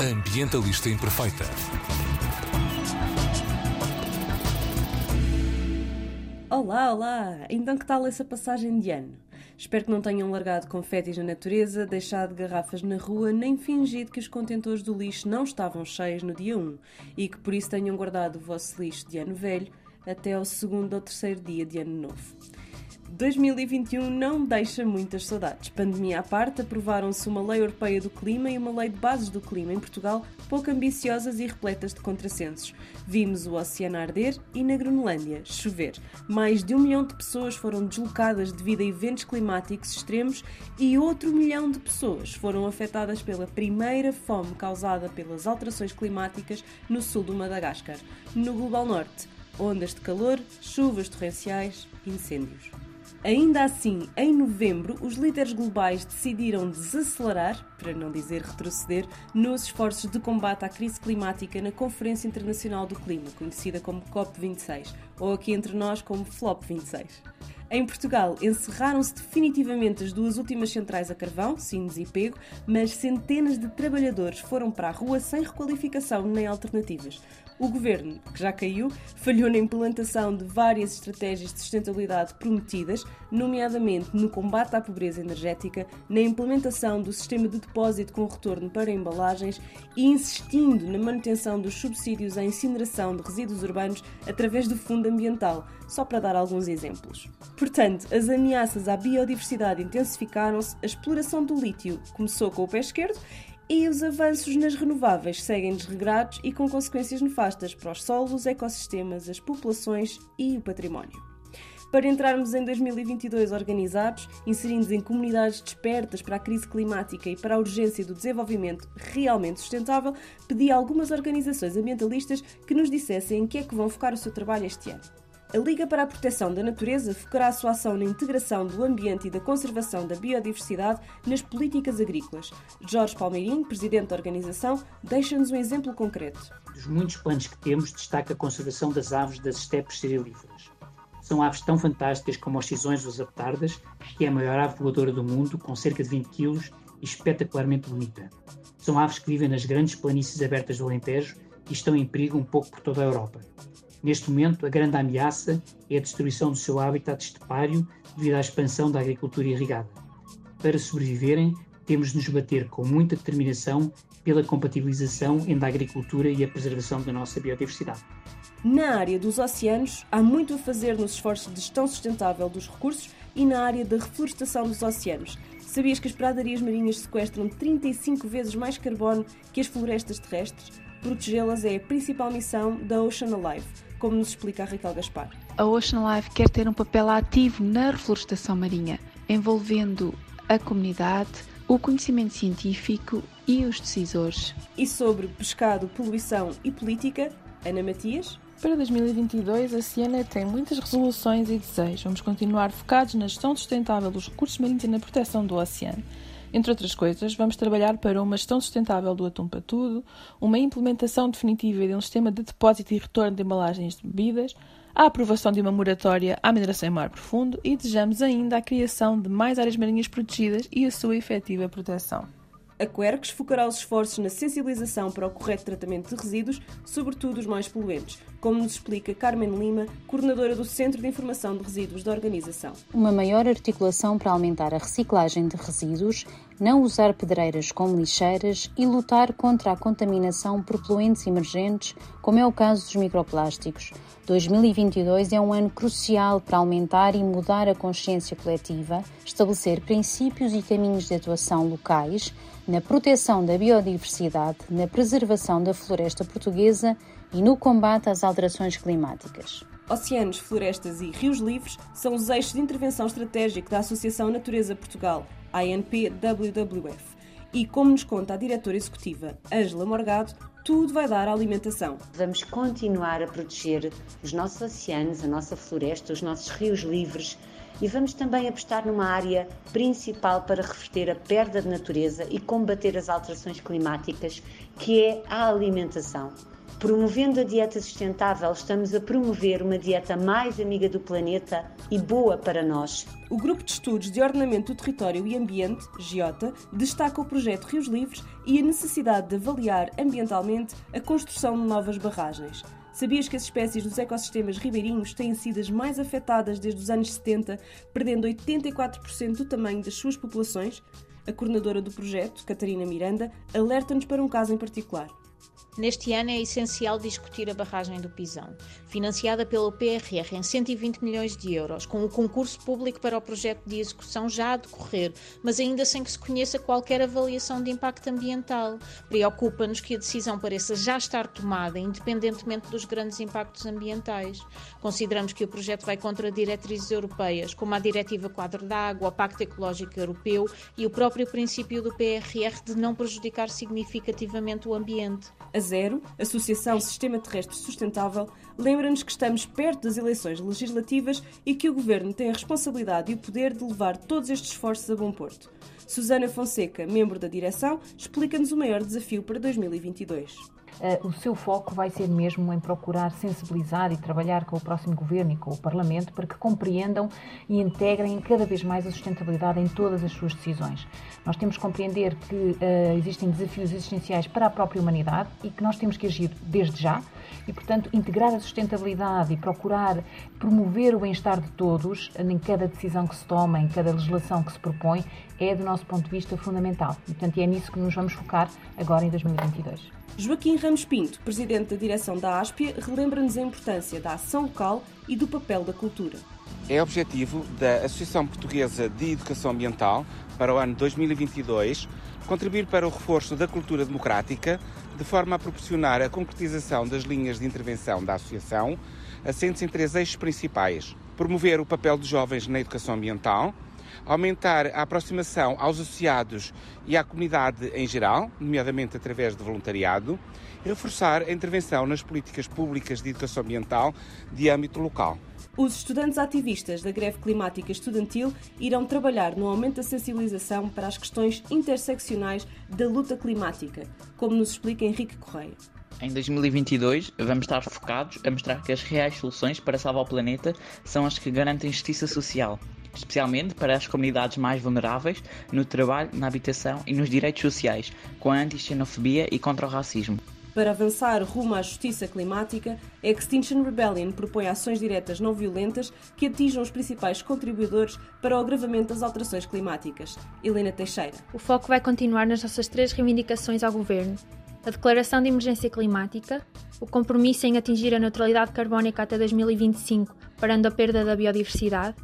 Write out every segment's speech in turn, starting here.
ambientalista imperfeita. Olá, olá! Então que tal essa passagem de ano? Espero que não tenham largado confetis na natureza, deixado garrafas na rua, nem fingido que os contentores do lixo não estavam cheios no dia 1 e que por isso tenham guardado o vosso lixo de ano velho até ao segundo ou terceiro dia de ano novo. 2021 não deixa muitas saudades. Pandemia à parte, aprovaram-se uma lei europeia do clima e uma lei de bases do clima em Portugal, pouco ambiciosas e repletas de contrassensos. Vimos o oceano arder e na Groenlândia chover. Mais de um milhão de pessoas foram deslocadas devido a eventos climáticos extremos e outro milhão de pessoas foram afetadas pela primeira fome causada pelas alterações climáticas no sul do Madagascar. No Global Norte, ondas de calor, chuvas torrenciais, incêndios. Ainda assim, em novembro, os líderes globais decidiram desacelerar, para não dizer retroceder, nos esforços de combate à crise climática na Conferência Internacional do Clima, conhecida como COP26, ou aqui entre nós como FLOP26. Em Portugal, encerraram-se definitivamente as duas últimas centrais a carvão, Sines e Pego, mas centenas de trabalhadores foram para a rua sem requalificação nem alternativas. O governo, que já caiu, falhou na implantação de várias estratégias de sustentabilidade prometidas, nomeadamente no combate à pobreza energética, na implementação do sistema de depósito com retorno para embalagens e insistindo na manutenção dos subsídios à incineração de resíduos urbanos através do Fundo Ambiental, só para dar alguns exemplos. Portanto, as ameaças à biodiversidade intensificaram-se, a exploração do lítio começou com o pé esquerdo e os avanços nas renováveis seguem desregrados e com consequências nefastas para os solos, os ecossistemas, as populações e o património. Para entrarmos em 2022 organizados, inserindo em comunidades despertas para a crise climática e para a urgência do desenvolvimento realmente sustentável, pedi a algumas organizações ambientalistas que nos dissessem em que é que vão focar o seu trabalho este ano. A Liga para a Proteção da Natureza focará a sua ação na integração do ambiente e da conservação da biodiversidade nas políticas agrícolas. Jorge Palmeirim, presidente da organização, deixa-nos um exemplo concreto. Dos muitos planos que temos, destaca a conservação das aves das estepes cerealíferas. São aves tão fantásticas como os cisões dos aptardas, que é a maior ave voadora do mundo, com cerca de 20 kg e espetacularmente bonita. São aves que vivem nas grandes planícies abertas do Alentejo e estão em perigo um pouco por toda a Europa. Neste momento, a grande ameaça é a destruição do seu habitat estepário devido à expansão da agricultura irrigada. Para sobreviverem, temos de nos bater com muita determinação pela compatibilização entre a agricultura e a preservação da nossa biodiversidade. Na área dos oceanos, há muito a fazer nos esforços de gestão sustentável dos recursos e na área da reflorestação dos oceanos. Sabias que as pradarias marinhas sequestram 35 vezes mais carbono que as florestas terrestres? Protegê-las é a principal missão da Ocean Alive, como nos explica a Raquel Gaspar. A Ocean Alive quer ter um papel ativo na reflorestação marinha, envolvendo a comunidade, o conhecimento científico e os decisores. E sobre pescado, poluição e política, Ana Matias? Para 2022, a Siena tem muitas resoluções e desejos. Vamos continuar focados na gestão sustentável dos recursos marinhos e na proteção do oceano. Entre outras coisas, vamos trabalhar para uma gestão sustentável do atum para tudo, uma implementação definitiva de um sistema de depósito e retorno de embalagens de bebidas, a aprovação de uma moratória à mineração em mar profundo e desejamos ainda a criação de mais áreas marinhas protegidas e a sua efetiva proteção. A Quercus focará os esforços na sensibilização para o correto tratamento de resíduos, sobretudo os mais poluentes, como nos explica Carmen Lima, coordenadora do Centro de Informação de Resíduos da organização. Uma maior articulação para aumentar a reciclagem de resíduos, não usar pedreiras como lixeiras e lutar contra a contaminação por poluentes emergentes, como é o caso dos microplásticos. 2022 é um ano crucial para aumentar e mudar a consciência coletiva, estabelecer princípios e caminhos de atuação locais na proteção da biodiversidade, na preservação da floresta portuguesa e no combate às alterações climáticas. Oceanos, florestas e rios livres são os eixos de intervenção estratégica da Associação Natureza Portugal, ANP-WWF. E como nos conta a diretora executiva Ângela Morgado, tudo vai dar à alimentação. Vamos continuar a proteger os nossos oceanos, a nossa floresta, os nossos rios livres e vamos também apostar numa área principal para reverter a perda de natureza e combater as alterações climáticas, que é a alimentação. Promovendo a dieta sustentável, estamos a promover uma dieta mais amiga do planeta e boa para nós. O Grupo de Estudos de Ordenamento do Território e Ambiente, GIOTA, destaca o projeto Rios Livres e a necessidade de avaliar ambientalmente a construção de novas barragens. Sabias que as espécies dos ecossistemas ribeirinhos têm sido as mais afetadas desde os anos 70, perdendo 84% do tamanho das suas populações? A coordenadora do projeto, Catarina Miranda, alerta-nos para um caso em particular. Neste ano é essencial discutir a barragem do Pisão, financiada pelo PRR em 120 milhões de euros, com o concurso público para o projeto de execução já a decorrer, mas ainda sem que se conheça qualquer avaliação de impacto ambiental. Preocupa-nos que a decisão pareça já estar tomada, independentemente dos grandes impactos ambientais. Consideramos que o projeto vai contra diretrizes europeias, como a Diretiva Quadro da Água, o Pacto Ecológico Europeu e o próprio princípio do PRR de não prejudicar significativamente o ambiente. A Zero, Associação Sistema Terrestre Sustentável, lembra-nos que estamos perto das eleições legislativas e que o Governo tem a responsabilidade e o poder de levar todos estes esforços a bom porto. Susana Fonseca, membro da direção, explica-nos o maior desafio para 2022. Uh, o seu foco vai ser mesmo em procurar sensibilizar e trabalhar com o próximo governo e com o Parlamento para que compreendam e integrem cada vez mais a sustentabilidade em todas as suas decisões. Nós temos que compreender que uh, existem desafios existenciais para a própria humanidade e que nós temos que agir desde já e, portanto, integrar a sustentabilidade e procurar promover o bem-estar de todos em cada decisão que se toma, em cada legislação que se propõe, é, do nosso ponto de vista, fundamental. E, portanto, é nisso que nos vamos focar agora em 2022. Joaquim Ramos Pinto, presidente da direção da ASPIA, relembra-nos a importância da ação local e do papel da cultura. É objetivo da Associação Portuguesa de Educação Ambiental para o ano 2022 contribuir para o reforço da cultura democrática, de forma a proporcionar a concretização das linhas de intervenção da Associação, assentes em três eixos principais: promover o papel dos jovens na educação ambiental, aumentar a aproximação aos associados e à comunidade em geral, nomeadamente através de voluntariado, e reforçar a intervenção nas políticas públicas de educação ambiental de âmbito local. Os estudantes ativistas da greve climática estudantil irão trabalhar no aumento da sensibilização para as questões interseccionais da luta climática, como nos explica Henrique Correia. Em 2022, vamos estar focados a mostrar que as reais soluções para salvar o planeta são as que garantem justiça social, especialmente para as comunidades mais vulneráveis no trabalho, na habitação e nos direitos sociais, com a anti-xenofobia e contra o racismo. Para avançar rumo à justiça climática, a Extinction Rebellion propõe ações diretas não violentas que atinjam os principais contribuidores para o agravamento das alterações climáticas. Helena Teixeira. O foco vai continuar nas nossas três reivindicações ao governo: a declaração de emergência climática, o compromisso em atingir a neutralidade carbónica até 2025, parando a perda da biodiversidade,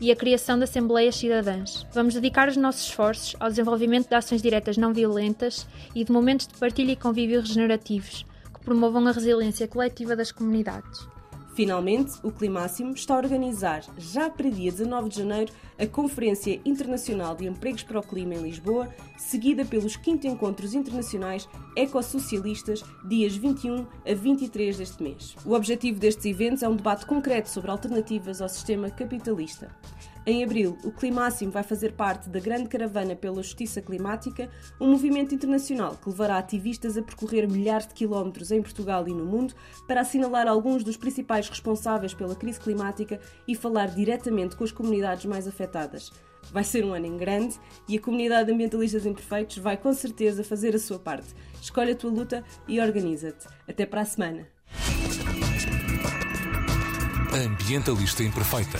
e a criação de Assembleias Cidadãs. Vamos dedicar os nossos esforços ao desenvolvimento de ações diretas não violentas e de momentos de partilha e convívio regenerativos que promovam a resiliência coletiva das comunidades. Finalmente, o Climáximo está a organizar, já para dia 19 de janeiro, a Conferência Internacional de Empregos para o Clima em Lisboa, seguida pelos 5 Encontros Internacionais Ecossocialistas, dias 21 a 23 deste mês. O objetivo destes eventos é um debate concreto sobre alternativas ao sistema capitalista. Em abril, o Climáximo vai fazer parte da Grande Caravana pela Justiça Climática, um movimento internacional que levará ativistas a percorrer milhares de quilómetros em Portugal e no mundo para assinalar alguns dos principais responsáveis pela crise climática e falar diretamente com as comunidades mais afetadas. Vai ser um ano em grande e a comunidade de ambientalistas imperfeitos vai com certeza fazer a sua parte. Escolhe a tua luta e organiza-te. Até para a semana. Ambientalista Imperfeita